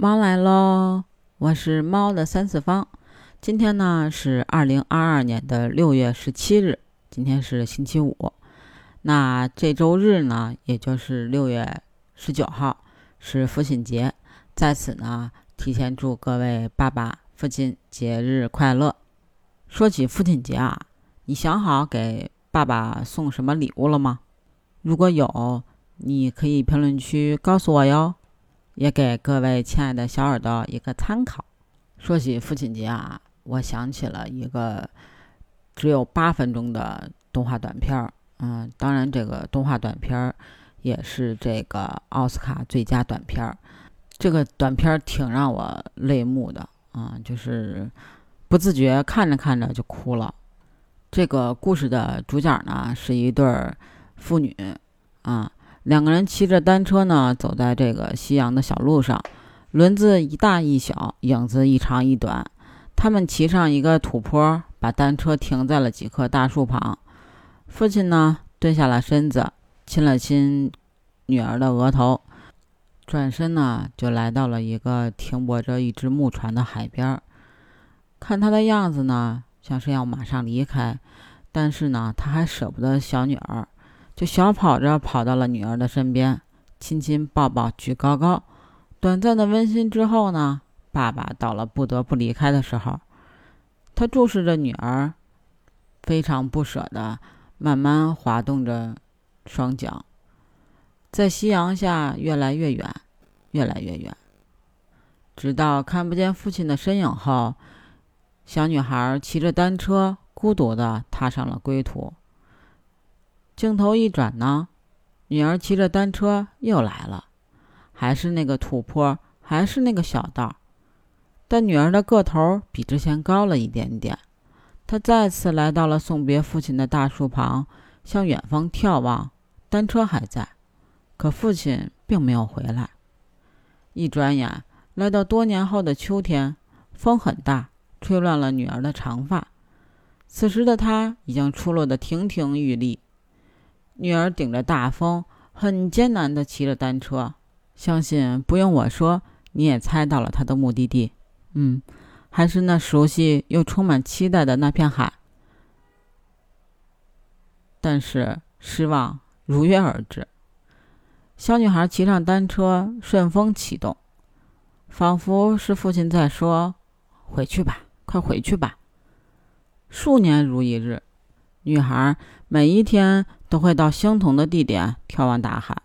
猫来喽！我是猫的三次方。今天呢是二零二二年的六月十七日，今天是星期五。那这周日呢，也就是六月十九号是父亲节，在此呢提前祝各位爸爸、父亲节日快乐。说起父亲节啊，你想好给爸爸送什么礼物了吗？如果有，你可以评论区告诉我哟。也给各位亲爱的小耳朵一个参考。说起父亲节啊，我想起了一个只有八分钟的动画短片儿。嗯，当然这个动画短片儿也是这个奥斯卡最佳短片儿。这个短片儿挺让我泪目的啊，就是不自觉看着看着就哭了。这个故事的主角呢是一对儿父女啊。两个人骑着单车呢，走在这个夕阳的小路上，轮子一大一小，影子一长一短。他们骑上一个土坡，把单车停在了几棵大树旁。父亲呢，蹲下了身子，亲了亲女儿的额头，转身呢，就来到了一个停泊着一只木船的海边。看他的样子呢，像是要马上离开，但是呢，他还舍不得小女儿。就小跑着跑到了女儿的身边，亲亲抱抱举高高。短暂的温馨之后呢，爸爸到了不得不离开的时候，他注视着女儿，非常不舍的慢慢滑动着双脚，在夕阳下越来越远，越来越远，直到看不见父亲的身影后，小女孩骑着单车孤独的踏上了归途。镜头一转呢，女儿骑着单车又来了，还是那个土坡，还是那个小道，但女儿的个头比之前高了一点点。她再次来到了送别父亲的大树旁，向远方眺望。单车还在，可父亲并没有回来。一转眼来到多年后的秋天，风很大，吹乱了女儿的长发。此时的她已经出落得亭亭玉立。女儿顶着大风，很艰难地骑着单车。相信不用我说，你也猜到了她的目的地。嗯，还是那熟悉又充满期待的那片海。但是失望如约而至。小女孩骑上单车，顺风启动，仿佛是父亲在说：“回去吧，快回去吧。”数年如一日，女孩每一天。都会到相同的地点眺望大海，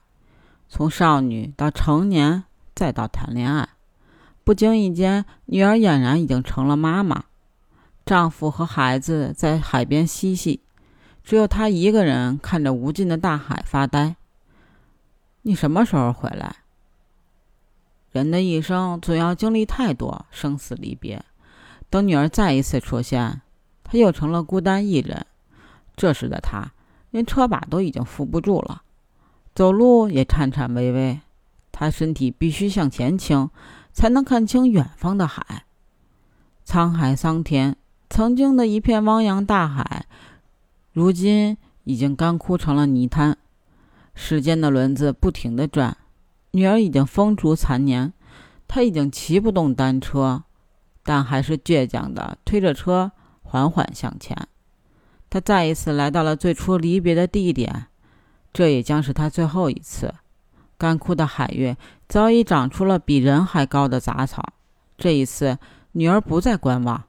从少女到成年，再到谈恋爱。不经意间，女儿俨然已经成了妈妈，丈夫和孩子在海边嬉戏，只有她一个人看着无尽的大海发呆。你什么时候回来？人的一生总要经历太多生死离别，等女儿再一次出现，她又成了孤单一人。这时的她。连车把都已经扶不住了，走路也颤颤巍巍。他身体必须向前倾，才能看清远方的海。沧海桑田，曾经的一片汪洋大海，如今已经干枯成了泥滩。时间的轮子不停地转，女儿已经风烛残年，她已经骑不动单车，但还是倔强地推着车缓缓向前。他再一次来到了最初离别的地点，这也将是他最后一次。干枯的海域早已长出了比人还高的杂草。这一次，女儿不再观望，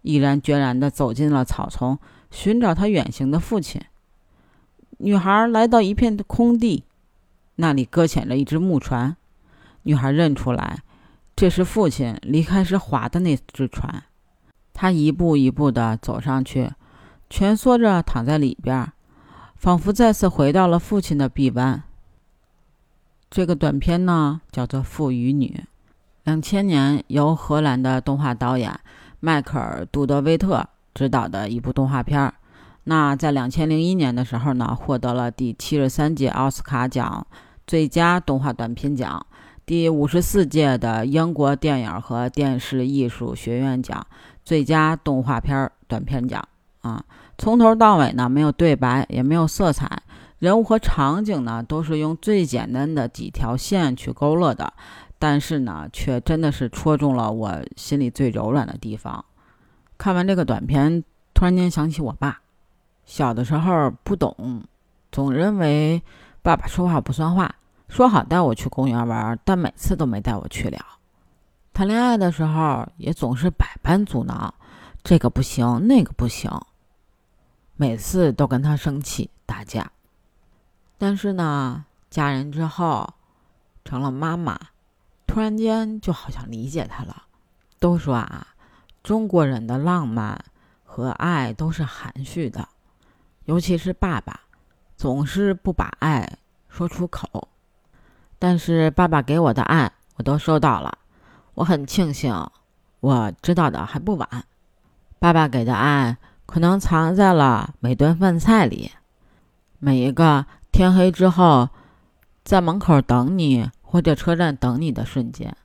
毅然决然地走进了草丛，寻找她远行的父亲。女孩来到一片空地，那里搁浅着一只木船。女孩认出来，这是父亲离开时划的那只船。她一步一步地走上去。蜷缩着躺在里边，仿佛再次回到了父亲的臂弯。这个短片呢，叫做《父与女》，两千年由荷兰的动画导演迈克尔·杜德威特执导的一部动画片。那在两千零一年的时候呢，获得了第七十三届奥斯卡奖最佳动画短片奖，第五十四届的英国电影和电视艺术学院奖最佳动画片短片奖。啊，从头到尾呢，没有对白，也没有色彩，人物和场景呢，都是用最简单的几条线去勾勒的。但是呢，却真的是戳中了我心里最柔软的地方。看完这个短片，突然间想起我爸，小的时候不懂，总认为爸爸说话不算话，说好带我去公园玩，但每次都没带我去了。谈恋爱的时候也总是百般阻挠，这个不行，那个不行，每次都跟他生气打架。但是呢，嫁人之后，成了妈妈，突然间就好像理解他了。都说啊，中国人的浪漫和爱都是含蓄的，尤其是爸爸，总是不把爱说出口。但是爸爸给我的爱，我都收到了。我很庆幸，我知道的还不晚。爸爸给的爱可能藏在了每顿饭菜里，每一个天黑之后在门口等你或者车站等你的瞬间，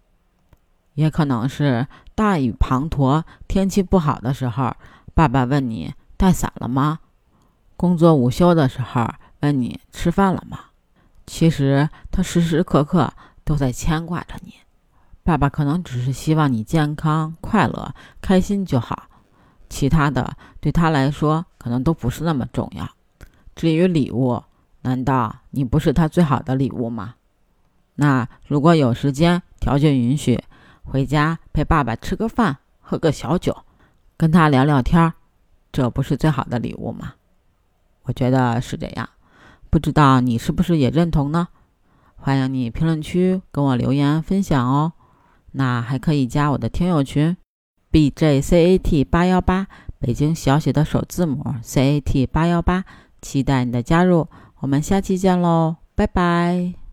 也可能是大雨滂沱、天气不好的时候，爸爸问你带伞了吗？工作午休的时候问你吃饭了吗？其实他时时刻刻都在牵挂着你。爸爸可能只是希望你健康、快乐、开心就好，其他的对他来说可能都不是那么重要。至于礼物，难道你不是他最好的礼物吗？那如果有时间、条件允许，回家陪爸爸吃个饭、喝个小酒，跟他聊聊天，这不是最好的礼物吗？我觉得是这样，不知道你是不是也认同呢？欢迎你评论区跟我留言分享哦。那还可以加我的听友群，B J C A T 八幺八，北京小写的首字母 C A T 八幺八，期待你的加入，我们下期见喽，拜拜。